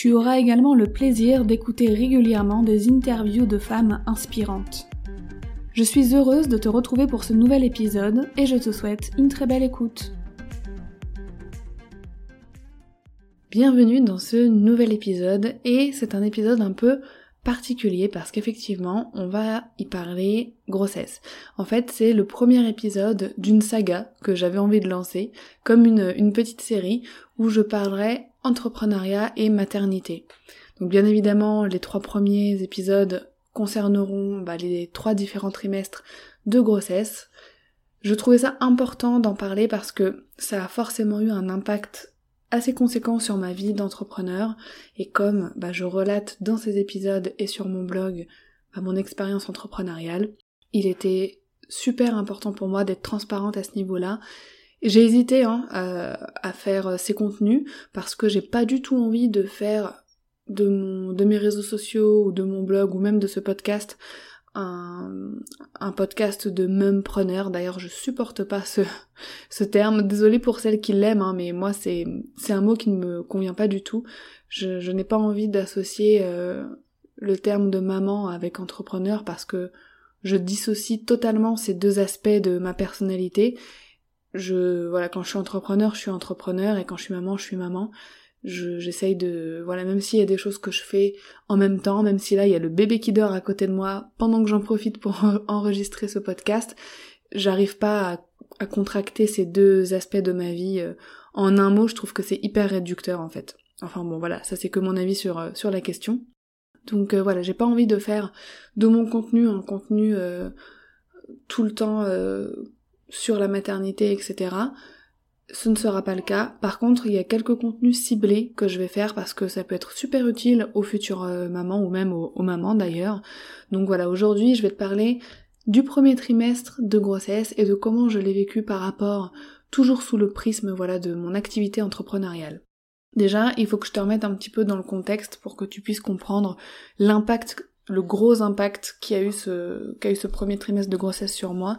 Tu auras également le plaisir d'écouter régulièrement des interviews de femmes inspirantes. Je suis heureuse de te retrouver pour ce nouvel épisode et je te souhaite une très belle écoute. Bienvenue dans ce nouvel épisode et c'est un épisode un peu particulier parce qu'effectivement on va y parler grossesse. En fait c'est le premier épisode d'une saga que j'avais envie de lancer comme une, petite série où je parlerai entrepreneuriat et maternité. Donc bien évidemment les trois premiers épisodes concerneront bah, les trois différents trimestres de grossesse. Je trouvais ça important d'en parler parce que ça a forcément eu un impact assez conséquent sur ma vie d'entrepreneur et comme bah, je relate dans ces épisodes et sur mon blog bah, mon expérience entrepreneuriale, il était super important pour moi d'être transparente à ce niveau-là. J'ai hésité hein, à faire ces contenus parce que j'ai pas du tout envie de faire de, mon, de mes réseaux sociaux ou de mon blog ou même de ce podcast un, un podcast de mumpreneur. D'ailleurs, je supporte pas ce, ce terme. Désolée pour celles qui l'aiment, hein, mais moi, c'est, c'est un mot qui ne me convient pas du tout. Je, je n'ai pas envie d'associer euh, le terme de maman avec entrepreneur parce que je dissocie totalement ces deux aspects de ma personnalité. Je, voilà, quand je suis entrepreneur, je suis entrepreneur et quand je suis maman, je suis maman. J'essaye de voilà même s'il y a des choses que je fais en même temps même si là il y a le bébé qui dort à côté de moi pendant que j'en profite pour enregistrer ce podcast j'arrive pas à, à, contracter ces deux aspects de ma vie euh, en un mot. Je trouve que c'est hyper réducteur en fait. Enfin bon voilà ça c'est que mon avis sur euh, sur la question. Donc euh, voilà j'ai pas envie de faire de mon contenu un contenu tout le temps sur la maternité etc ce ne sera pas le cas. Par contre, il y a quelques contenus ciblés que je vais faire parce que ça peut être super utile aux futures euh, mamans ou même aux, mamans d'ailleurs. Donc voilà, aujourd'hui je vais te parler du premier trimestre de grossesse et de comment je l'ai vécu par rapport toujours sous le prisme voilà de mon activité entrepreneuriale. Déjà, il faut que je te remette un petit peu dans le contexte pour que tu puisses comprendre l'impact, le gros impact qu'a eu ce, qu'a eu ce premier trimestre de grossesse sur moi.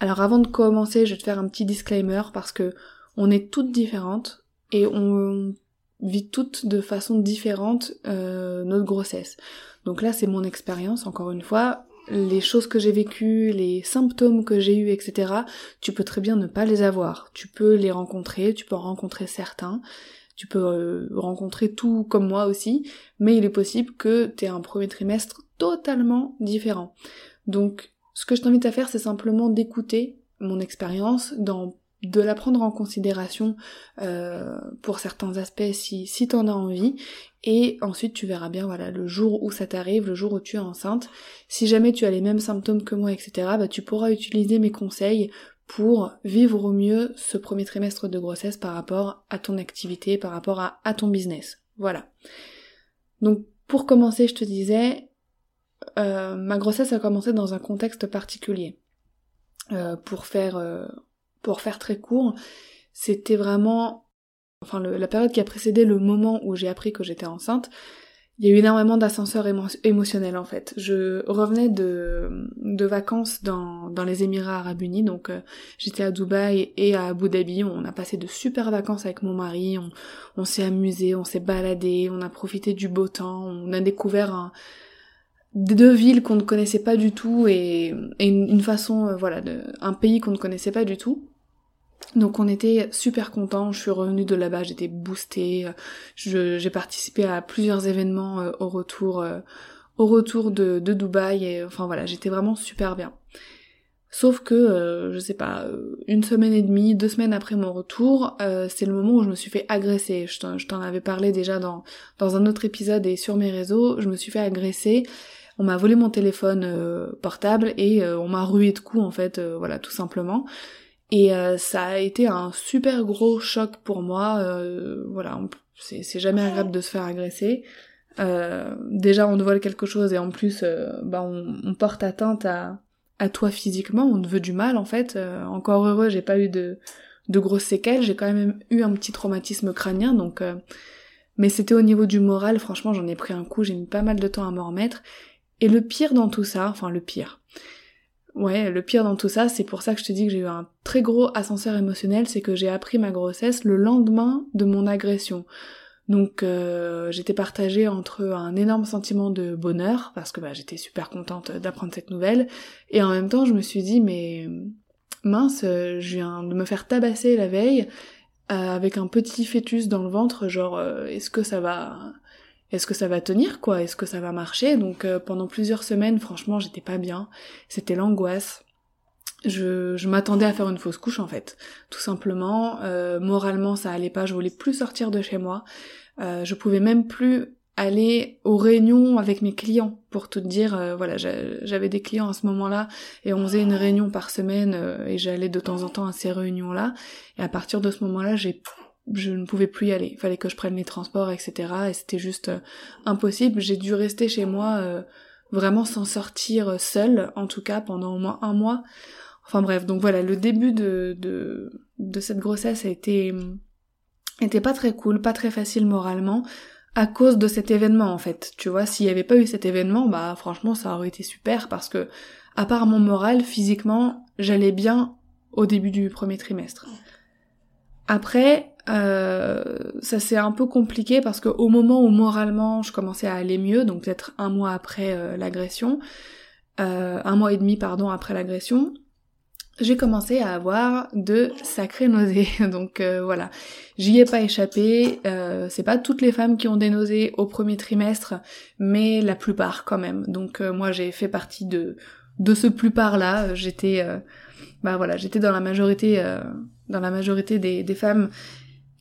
Alors avant de commencer, je vais te faire un petit disclaimer parce que on est toutes différentes et on vit toutes de façon différente euh, notre grossesse. Donc là, c'est mon expérience, encore une fois. Les choses que j'ai vécues, les symptômes que j'ai eus, etc., tu peux très bien ne pas les avoir. Tu peux les rencontrer, tu peux en rencontrer certains, tu peux euh, rencontrer tout comme moi aussi, mais il est possible que tu aies un premier trimestre totalement différent. Donc ce que je t'invite à faire, c'est simplement d'écouter mon expérience, de la prendre en considération euh, pour certains aspects si, si t'en as envie, et ensuite tu verras bien, voilà, le jour où ça t'arrive, le jour où tu es enceinte, si jamais tu as les mêmes symptômes que moi, etc., bah tu pourras utiliser mes conseils pour vivre au mieux ce premier trimestre de grossesse par rapport à ton activité, par rapport à, à ton business. Voilà. Donc pour commencer, je te disais, euh, ma grossesse a commencé dans un contexte particulier. Euh, pour faire euh, pour faire très court, c'était vraiment, enfin la période qui a précédé le moment où j'ai appris que j'étais enceinte, il y a eu énormément d'ascenseurs émotionnels en fait. Je revenais de, vacances dans, les Émirats Arabes Unis, donc j'étais à Dubaï et à Abu Dhabi. On a passé de super vacances avec mon mari, on, on s'est amusé, on s'est baladé, on a profité du beau temps, on a découvert un, deux villes qu'on ne connaissait pas du tout et, une, façon, euh, voilà, un pays qu'on ne connaissait pas du tout. Donc on était super contents, je suis revenue de là-bas, j'étais boostée, j'ai participé à plusieurs événements euh, au retour euh, au retour de, Dubaï et enfin voilà, j'étais vraiment super bien. Sauf que, je sais pas, une semaine et demie, deux semaines après mon retour, c'est le moment où je me suis fait agresser. Je t'en avais parlé déjà dans, dans un autre épisode et sur mes réseaux, je me suis fait agresser. On m'a volé mon téléphone portable et on m'a rué de coups en fait, voilà, tout simplement. Et euh, ça a été un super gros choc pour moi. Euh, voilà, c'est jamais agréable de se faire agresser. Euh, déjà, on te vole quelque chose et en plus, bah, on, porte atteinte à, à toi physiquement. On te veut du mal en fait. encore heureux, j'ai pas eu de, de grosses séquelles. J'ai quand même eu un petit traumatisme crânien, donc. mais c'était au niveau du moral. Franchement, j'en ai pris un coup. J'ai mis pas mal de temps à m'en remettre. Et le pire dans tout ça, enfin le pire, Ouais, le pire dans tout ça, c'est pour ça que je te dis que j'ai eu un très gros ascenseur émotionnel, c'est que j'ai appris ma grossesse le lendemain de mon agression. Donc euh, j'étais partagée entre un énorme sentiment de bonheur, parce que bah, j'étais super contente d'apprendre cette nouvelle, et en même temps je me suis dit mais mince, je viens de me faire tabasser la veille euh, avec un petit fœtus dans le ventre, genre euh, est-ce que ça va est-ce que ça va tenir quoi? Est-ce que ça va marcher? Donc euh, pendant plusieurs semaines, franchement, j'étais pas bien. C'était l'angoisse. Je, m'attendais à faire une fausse couche en fait, tout simplement. Euh, moralement, ça allait pas. Je voulais plus sortir de chez moi. Euh, je pouvais même plus aller aux réunions avec mes clients pour tout dire euh, voilà j'avais des clients à ce moment-là et on faisait une réunion par semaine et j'allais de temps en temps à ces réunions là et à partir de ce moment-là j'ai je ne pouvais plus y aller. Il fallait que je prenne les transports, etc. Et c'était juste euh, impossible. J'ai dû rester chez moi euh, vraiment sans sortir euh, seule, en tout cas pendant au moins un mois. Enfin bref, donc voilà, le début de, de, de cette grossesse a été, était pas très cool, pas très facile moralement, à cause de cet événement en fait. Tu vois, s'il y avait pas eu cet événement, bah franchement ça aurait été super parce que, à part mon moral, physiquement, j'allais bien au début du premier trimestre. Après, euh, ça s'est un peu compliqué parce qu'au moment où moralement je commençais à aller mieux, donc peut-être un mois après euh, l'agression, euh, un mois et demi pardon après l'agression, j'ai commencé à avoir de sacrées nausées. Donc voilà, j'y ai pas échappé. c'est pas toutes les femmes qui ont des nausées au premier trimestre, mais la plupart quand même. Donc moi j'ai fait partie de de ce plupart là. J'étais bah voilà, j'étais dans la majorité dans la majorité des, des femmes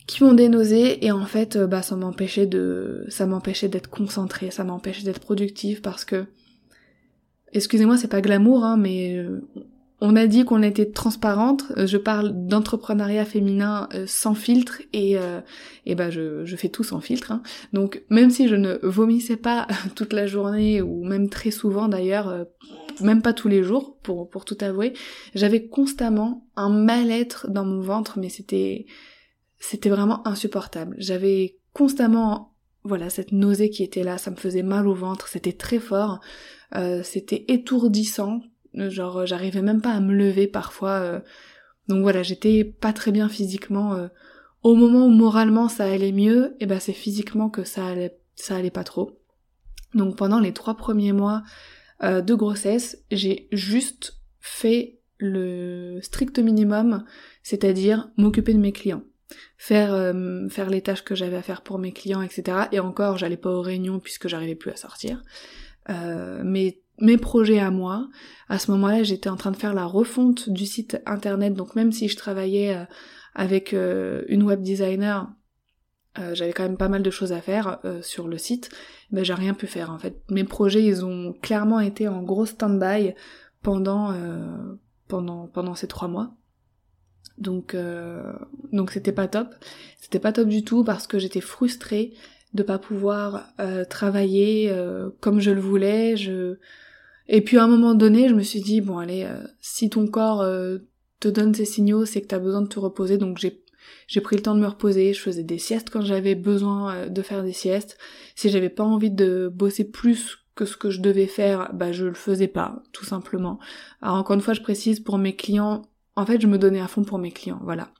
qui ont des nausées et en fait euh, bah ça m'empêchait de ça m'empêchait d'être concentrée, ça m'empêchait d'être productive parce que excusez-moi c'est pas glamour hein mais euh, on a dit qu'on était transparente, euh, je parle d'entrepreneuriat féminin sans filtre et et bah je, je fais tout sans filtre hein. Donc même si je ne vomissais pas toute la journée ou même très souvent d'ailleurs même pas tous les jours pour pour tout avouer, j'avais constamment un mal-être dans mon ventre mais c'était c'était vraiment insupportable. J'avais constamment, voilà, cette nausée qui était là, ça me faisait mal au ventre, c'était très fort, euh, c'était étourdissant, genre j'arrivais même pas à me lever parfois. Euh. donc voilà, j'étais pas très bien physiquement. Euh. au moment où moralement ça allait mieux, et ben c'est physiquement que ça allait, ça allait pas trop. Donc pendant les trois premiers mois de grossesse, j'ai juste fait le strict minimum, c'est-à-dire m'occuper de mes clients faire euh, faire les tâches que j'avais à faire pour mes clients, etc. Et encore, j'allais pas aux réunions puisque j'arrivais plus à sortir. Euh, mes projets à moi, à ce moment-là, j'étais en train de faire la refonte du site internet. Donc même si je travaillais euh, avec une web designer, j'avais quand même pas mal de choses à faire sur le site. Ben j'ai rien pu faire en fait. Mes projets, ils ont clairement été en gros stand-by pendant pendant pendant ces trois mois. Donc euh, donc c'était pas top. C'était pas top du tout parce que j'étais frustrée de pas pouvoir euh, travailler euh, comme je le voulais. Je et puis à un moment donné, je me suis dit bon allez, si ton corps te donne ces signaux, c'est que t'as besoin de te reposer, donc j'ai j'ai pris le temps de me reposer, je faisais des siestes quand j'avais besoin euh, de faire des siestes. Si j'avais pas envie de bosser plus que ce que je devais faire, bah je le faisais pas, tout simplement. Alors encore une fois, je précise pour mes clients, en fait, je me donnais à fond pour mes clients, voilà.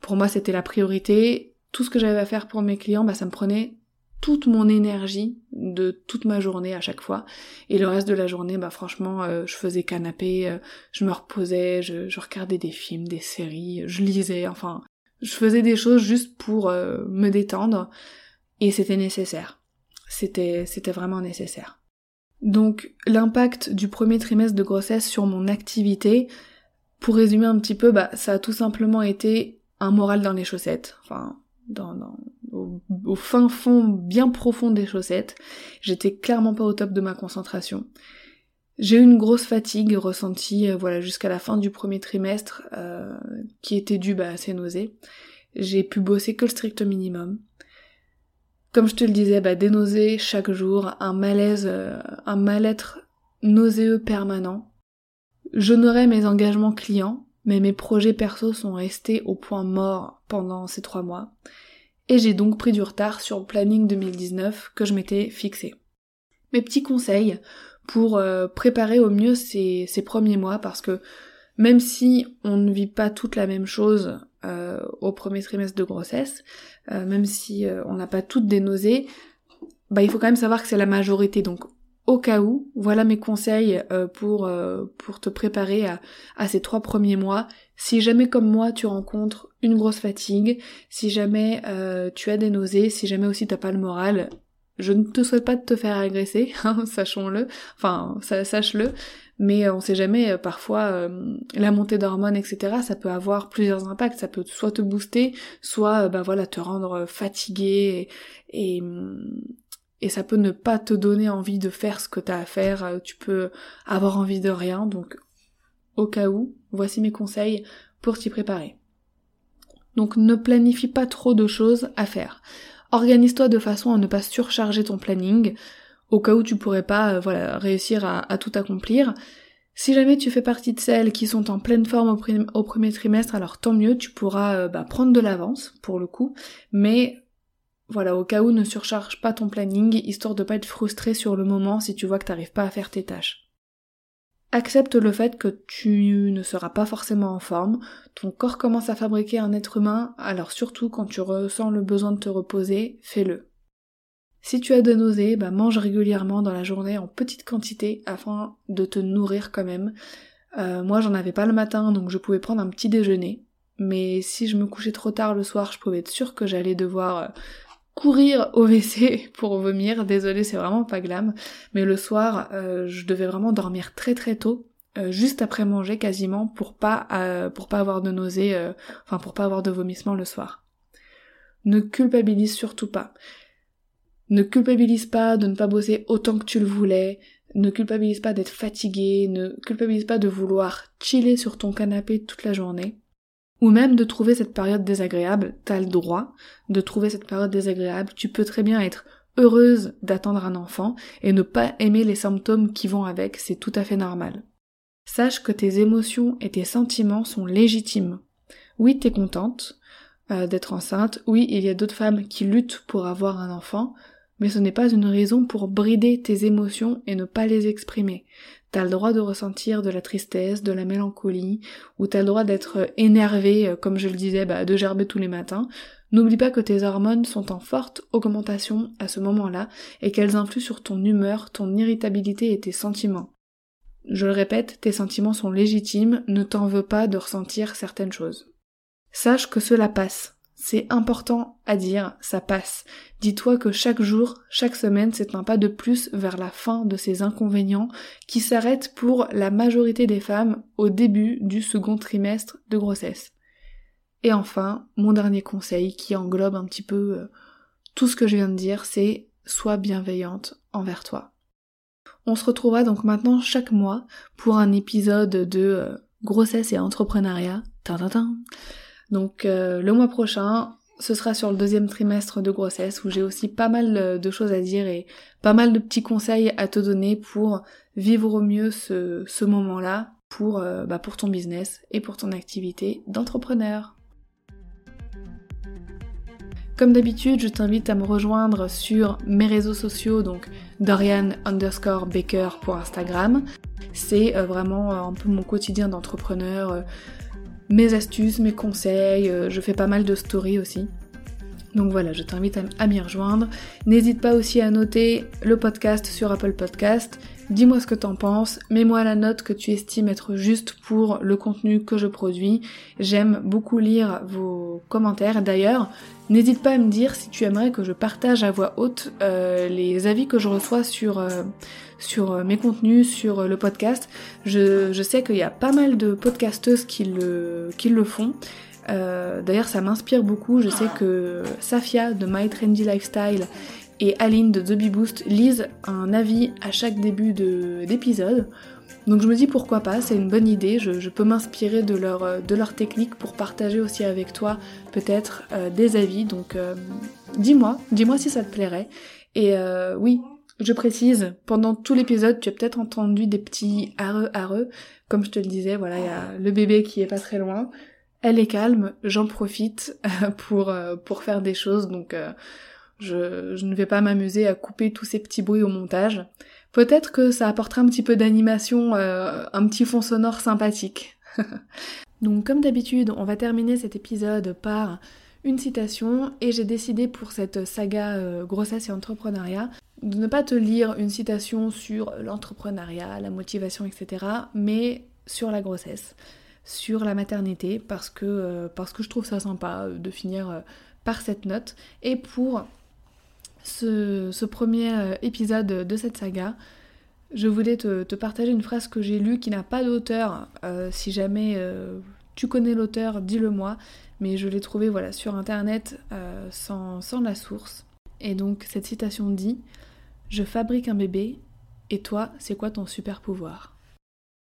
Pour moi, c'était la priorité. Tout ce que j'avais à faire pour mes clients, bah ça me prenait toute mon énergie de toute ma journée à chaque fois. Et le reste de la journée, bah franchement, euh, je faisais canapé, euh, je me reposais, je, regardais des films, des séries, je lisais, enfin, je faisais des choses juste pour euh, me détendre. Et c'était nécessaire. C'était vraiment nécessaire. Donc l'impact du premier trimestre de grossesse sur mon activité, pour résumer un petit peu, bah ça a tout simplement été un moral dans les chaussettes. Enfin, dans, dans au, fin fond bien profond des chaussettes. J'étais clairement pas au top de ma concentration. J'ai eu une grosse fatigue ressentie euh, voilà jusqu'à la fin du premier trimestre euh, qui était due bah, à ces nausées. J'ai pu bosser que le strict minimum. Comme je te le disais, bah, des nausées chaque jour, un malaise, euh, un mal-être nauséeux permanent. J'honorais mes engagements clients, mais mes projets perso sont restés au point mort pendant ces trois mois et j'ai donc pris du retard sur le planning 2019 que je m'étais fixé. Mes petits conseils pour euh, préparer au mieux ces, premiers mois parce que même si on ne vit pas toute la même chose euh, au premier trimestre de grossesse, euh, même si on n'a pas toutes des nausées, bah il faut quand même savoir que c'est la majorité. Donc au cas où, voilà mes conseils pour, pour te préparer à, à ces trois premiers mois. Si jamais comme moi tu rencontres une grosse fatigue, si jamais euh, tu as des nausées, si jamais aussi t'as pas le moral, je ne te souhaite pas de te faire agresser, hein, sachons-le, enfin sache-le, mais on sait jamais, euh, parfois euh, la montée d'hormones, etc., ça peut avoir plusieurs impacts, ça peut soit te booster, soit bah voilà te rendre fatigué et, et ça peut ne pas te donner envie de faire ce que t'as à faire, tu peux avoir envie de rien, donc au cas où, voici mes conseils pour t'y préparer. Donc ne planifie pas trop de choses à faire. Organise-toi de façon à ne pas surcharger ton planning, au cas où tu pourrais pas euh, réussir à, tout accomplir. Si jamais tu fais partie de celles qui sont en pleine forme au, premier trimestre, alors tant mieux, tu pourras euh, bah, prendre de l'avance pour le coup, mais voilà, au cas où ne surcharge pas ton planning, histoire de pas être frustré sur le moment si tu vois que t'arrives pas à faire tes tâches. Accepte le fait que tu ne seras pas forcément en forme, ton corps commence à fabriquer un être humain, alors surtout quand tu ressens le besoin de te reposer, fais-le. Si tu as des nausées, bah mange régulièrement dans la journée en petite quantité afin de te nourrir quand même. Euh, moi j'en avais pas le matin donc je pouvais prendre un petit déjeuner, mais si je me couchais trop tard le soir, je pouvais être sûre que j'allais devoir euh, courir au WC pour vomir. Désolée, c'est vraiment pas glam. Mais le soir, euh, je devais vraiment dormir très très tôt, euh, juste après manger quasiment, pour pas euh, pour pas avoir de nausées, enfin pour pas avoir de vomissements le soir. Ne culpabilise surtout pas. Ne culpabilise pas de ne pas bosser autant que tu le voulais. Ne culpabilise pas d'être fatigué. Ne culpabilise pas de vouloir chiller sur ton canapé toute la journée ou même de trouver cette période désagréable, t'as le droit de trouver cette période désagréable, tu peux très bien être heureuse d'attendre un enfant et ne pas aimer les symptômes qui vont avec, c'est tout à fait normal. Sache que tes émotions et tes sentiments sont légitimes. Oui, t'es contente euh, d'être enceinte, oui, il y a d'autres femmes qui luttent pour avoir un enfant, mais ce n'est pas une raison pour brider tes émotions et ne pas les exprimer. T'as le droit de ressentir de la tristesse, de la mélancolie, ou t'as le droit d'être énervé, euh, comme je le disais, bah, de gerber tous les matins. N'oublie pas que tes hormones sont en forte augmentation à ce moment-là et qu'elles influent sur ton humeur, ton irritabilité et tes sentiments. Je le répète, tes sentiments sont légitimes, ne t'en veux pas de ressentir certaines choses. Sache que cela passe. C'est important à dire, ça passe. Dis-toi que chaque jour, chaque semaine, c'est un pas de plus vers la fin de ces inconvénients qui s'arrêtent pour la majorité des femmes au début du second trimestre de grossesse. Et enfin, mon dernier conseil qui englobe un petit peu euh, tout ce que je viens de dire, c'est sois bienveillante envers toi. On se retrouvera donc maintenant chaque mois pour un épisode de euh, grossesse et entrepreneuriat. Donc euh, le mois prochain, ce sera sur le deuxième trimestre de grossesse où j'ai aussi pas mal de choses à dire et pas mal de petits conseils à te donner pour vivre au mieux ce, moment-là, pour, bah, pour ton business et pour ton activité d'entrepreneur. Comme d'habitude, je t'invite à me rejoindre sur mes réseaux sociaux, donc Dorian underscore Baker pour Instagram. C'est euh, vraiment euh, un peu mon quotidien d'entrepreneur, euh, mes astuces, mes conseils, je fais pas mal de stories aussi. Donc voilà, je t'invite à m'y rejoindre. N'hésite pas aussi à noter le podcast sur Apple Podcast Dis-moi ce que t'en penses, mets-moi la note que tu estimes être juste pour le contenu que je produis. J'aime beaucoup lire vos commentaires. D'ailleurs, n'hésite pas à me dire si tu aimerais que je partage à voix haute euh, les avis que je reçois sur, euh, sur euh, mes contenus, sur le podcast. Je, je sais qu'il y a pas mal de podcasteuses qui le, qui le font. D'ailleurs, ça m'inspire beaucoup. Je sais que Safia de My Trendy Lifestyle et Aline de The Bee Boost lisent un avis à chaque début d'épisode. Donc je me dis pourquoi pas, c'est une bonne idée, je, peux m'inspirer de leur, euh, de leur technique pour partager aussi avec toi peut-être euh, des avis. Donc euh, dis-moi, dis-moi si ça te plairait. Et oui, je précise, pendant tout l'épisode, tu as peut-être entendu des petits areux areux. Comme je te le disais, voilà, il y a le bébé qui est pas très loin. Elle est calme, j'en profite pour, pour faire des choses, donc je, ne vais pas m'amuser à couper tous ces petits bruits au montage. Peut-être que ça apportera un petit peu d'animation, euh, un petit fond sonore sympathique. Donc comme d'habitude, on va terminer cet épisode par une citation et j'ai décidé pour cette saga euh, grossesse et entrepreneuriat de ne pas te lire une citation sur l'entrepreneuriat, la motivation, etc., mais sur la grossesse, sur la maternité, parce que, euh, parce que je trouve ça sympa de finir par cette note, et pour ce, premier euh, épisode de cette saga, je voulais te, partager une phrase que j'ai lue qui n'a pas d'auteur. Euh, si jamais euh, tu connais l'auteur, dis-le moi. Mais je l'ai trouvée voilà, sur internet sans, sans la source. Et donc cette citation dit Je fabrique un bébé, et toi, c'est quoi ton super pouvoir?